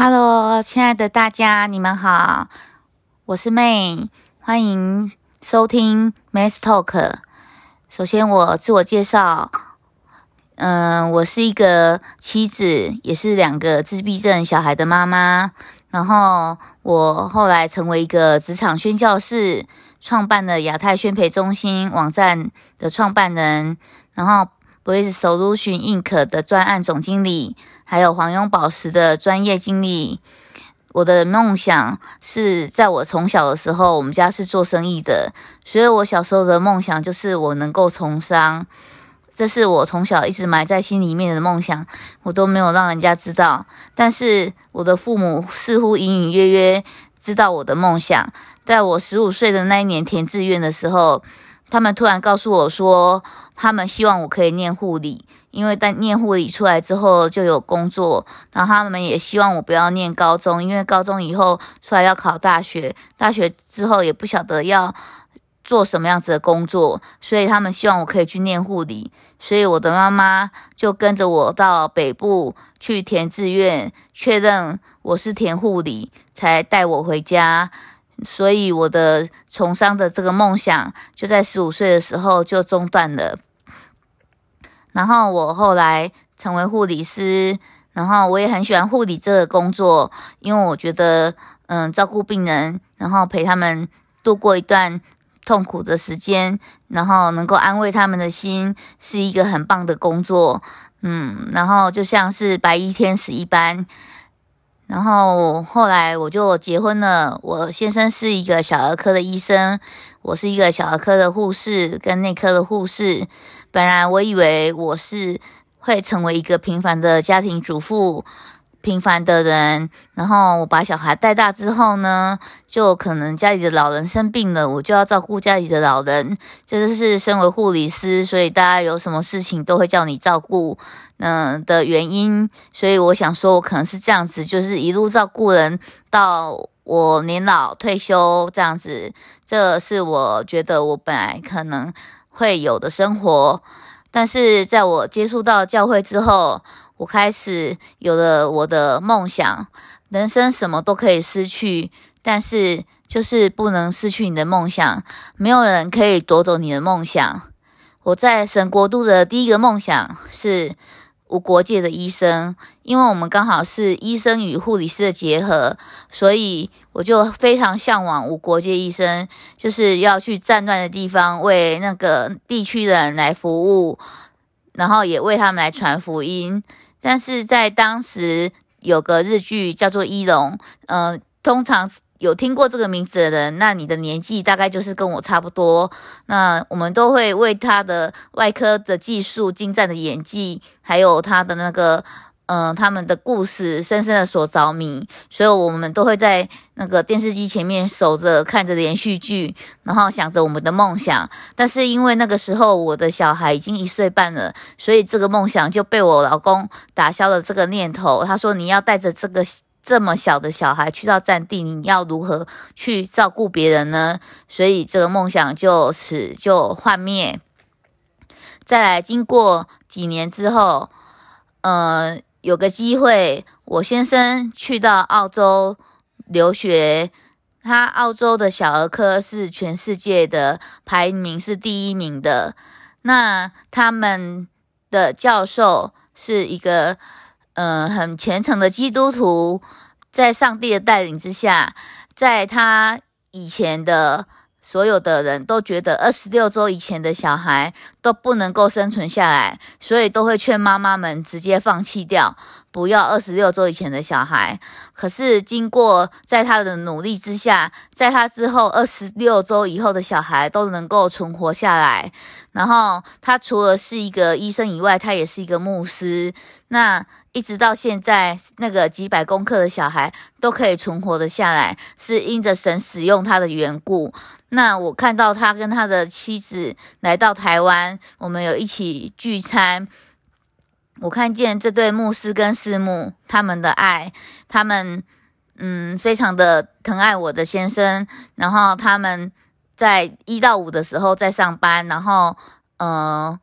Hello，亲爱的大家，你们好，我是 May，欢迎收听 May Talk。首先，我自我介绍，嗯，我是一个妻子，也是两个自闭症小孩的妈妈。然后，我后来成为一个职场宣教士，创办了亚太宣培中心网站的创办人，然后。我也是 Solution Inc 的专案总经理，还有黄庸宝石的专业经理。我的梦想是在我从小的时候，我们家是做生意的，所以我小时候的梦想就是我能够从商。这是我从小一直埋在心里面的梦想，我都没有让人家知道。但是我的父母似乎隐隐约约知道我的梦想。在我十五岁的那一年填志愿的时候。他们突然告诉我说，他们希望我可以念护理，因为在念护理出来之后就有工作。然后他们也希望我不要念高中，因为高中以后出来要考大学，大学之后也不晓得要做什么样子的工作，所以他们希望我可以去念护理。所以我的妈妈就跟着我到北部去填志愿，确认我是填护理，才带我回家。所以我的从商的这个梦想就在十五岁的时候就中断了。然后我后来成为护理师，然后我也很喜欢护理这个工作，因为我觉得，嗯，照顾病人，然后陪他们度过一段痛苦的时间，然后能够安慰他们的心，是一个很棒的工作。嗯，然后就像是白衣天使一般。然后后来我就结婚了。我先生是一个小儿科的医生，我是一个小儿科的护士跟内科的护士。本来我以为我是会成为一个平凡的家庭主妇。平凡的人，然后我把小孩带大之后呢，就可能家里的老人生病了，我就要照顾家里的老人。这就是身为护理师，所以大家有什么事情都会叫你照顾，嗯的原因。所以我想说，我可能是这样子，就是一路照顾人到我年老退休这样子。这是我觉得我本来可能会有的生活，但是在我接触到教会之后。我开始有了我的梦想，人生什么都可以失去，但是就是不能失去你的梦想。没有人可以夺走你的梦想。我在神国度的第一个梦想是无国界的医生，因为我们刚好是医生与护理师的结合，所以我就非常向往无国界医生，就是要去战乱的地方为那个地区的人来服务，然后也为他们来传福音。但是在当时有个日剧叫做《一龙》，呃，通常有听过这个名字的人，那你的年纪大概就是跟我差不多。那我们都会为他的外科的技术、精湛的演技，还有他的那个。嗯，他们的故事深深的所着迷，所以我们都会在那个电视机前面守着，看着连续剧，然后想着我们的梦想。但是因为那个时候我的小孩已经一岁半了，所以这个梦想就被我老公打消了这个念头。他说：“你要带着这个这么小的小孩去到战地，你要如何去照顾别人呢？”所以这个梦想就此就幻灭。再来，经过几年之后，嗯。有个机会，我先生去到澳洲留学，他澳洲的小儿科是全世界的排名是第一名的。那他们的教授是一个嗯很虔诚的基督徒，在上帝的带领之下，在他以前的。所有的人都觉得二十六周以前的小孩都不能够生存下来，所以都会劝妈妈们直接放弃掉，不要二十六周以前的小孩。可是经过在他的努力之下，在他之后二十六周以后的小孩都能够存活下来。然后他除了是一个医生以外，他也是一个牧师。那一直到现在，那个几百公克的小孩都可以存活的下来，是因着神使用他的缘故。那我看到他跟他的妻子来到台湾，我们有一起聚餐。我看见这对牧师跟师母他们的爱，他们嗯非常的疼爱我的先生。然后他们在一到五的时候在上班，然后嗯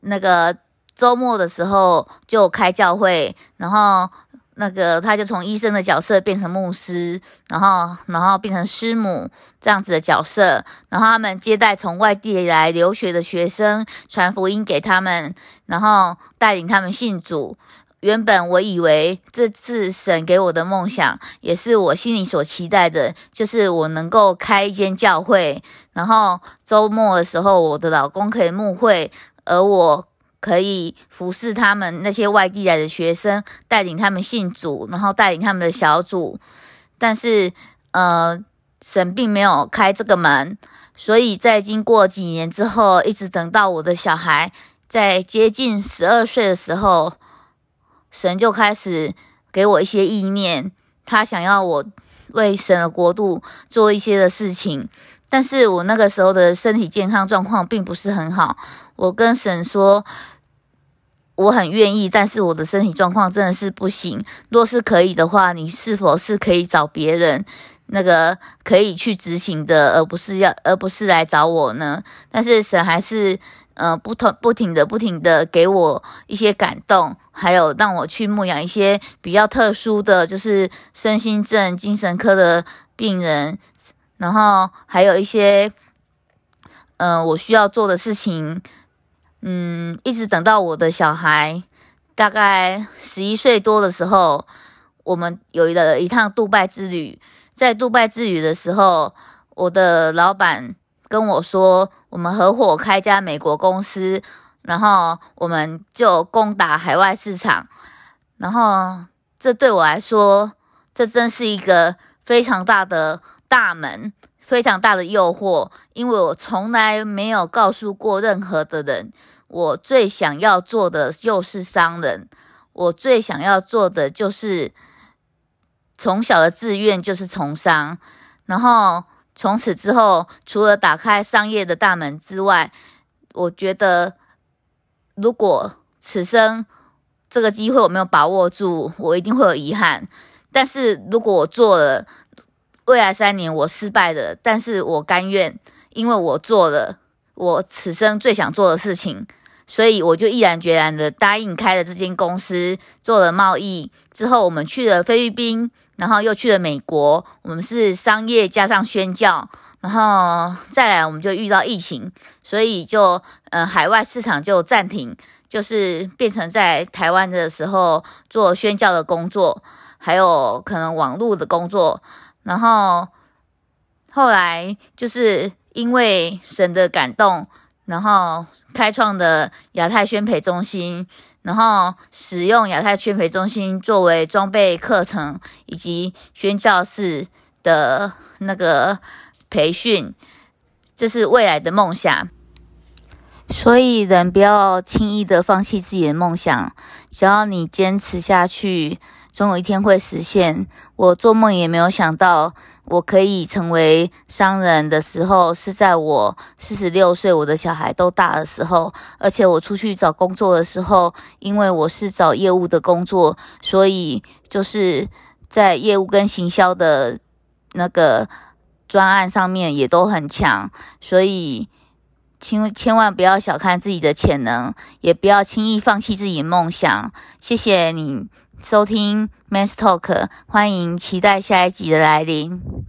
那个周末的时候就开教会，然后那个他就从医生的角色变成牧师，然后然后变成师母这样子的角色，然后他们接待从外地来留学的学生，传福音给他们，然后带领他们信主。原本我以为这次神给我的梦想，也是我心里所期待的，就是我能够开一间教会，然后周末的时候我的老公可以牧会，而我。可以服侍他们那些外地来的学生，带领他们信主，然后带领他们的小组。但是，呃，神并没有开这个门，所以在经过几年之后，一直等到我的小孩在接近十二岁的时候，神就开始给我一些意念，他想要我为神的国度做一些的事情。但是我那个时候的身体健康状况并不是很好，我跟神说。我很愿意，但是我的身体状况真的是不行。若是可以的话，你是否是可以找别人那个可以去执行的，而不是要，而不是来找我呢？但是神还是呃不同不停的不停的给我一些感动，还有让我去牧养一些比较特殊的，就是身心症、精神科的病人，然后还有一些嗯我需要做的事情。嗯，一直等到我的小孩大概十一岁多的时候，我们有了一趟杜拜之旅。在杜拜之旅的时候，我的老板跟我说，我们合伙开家美国公司，然后我们就攻打海外市场。然后这对我来说，这真是一个非常大的大门，非常大的诱惑，因为我从来没有告诉过任何的人。我最想要做的就是商人，我最想要做的就是从小的志愿就是从商，然后从此之后，除了打开商业的大门之外，我觉得如果此生这个机会我没有把握住，我一定会有遗憾。但是如果我做了，未来三年我失败了，但是我甘愿，因为我做了我此生最想做的事情。所以我就毅然决然的答应开了这间公司，做了贸易之后，我们去了菲律宾，然后又去了美国。我们是商业加上宣教，然后再来我们就遇到疫情，所以就呃海外市场就暂停，就是变成在台湾的时候做宣教的工作，还有可能网络的工作。然后后来就是因为神的感动。然后开创的亚太宣培中心，然后使用亚太宣培中心作为装备课程以及宣教室的那个培训，这是未来的梦想。所以人不要轻易的放弃自己的梦想，只要你坚持下去，总有一天会实现。我做梦也没有想到。我可以成为商人的时候，是在我四十六岁，我的小孩都大的时候。而且我出去找工作的时候，因为我是找业务的工作，所以就是在业务跟行销的那个专案上面也都很强。所以，千千万不要小看自己的潜能，也不要轻易放弃自己的梦想。谢谢你。收听 Man's Talk 欢迎期待下一集的来临。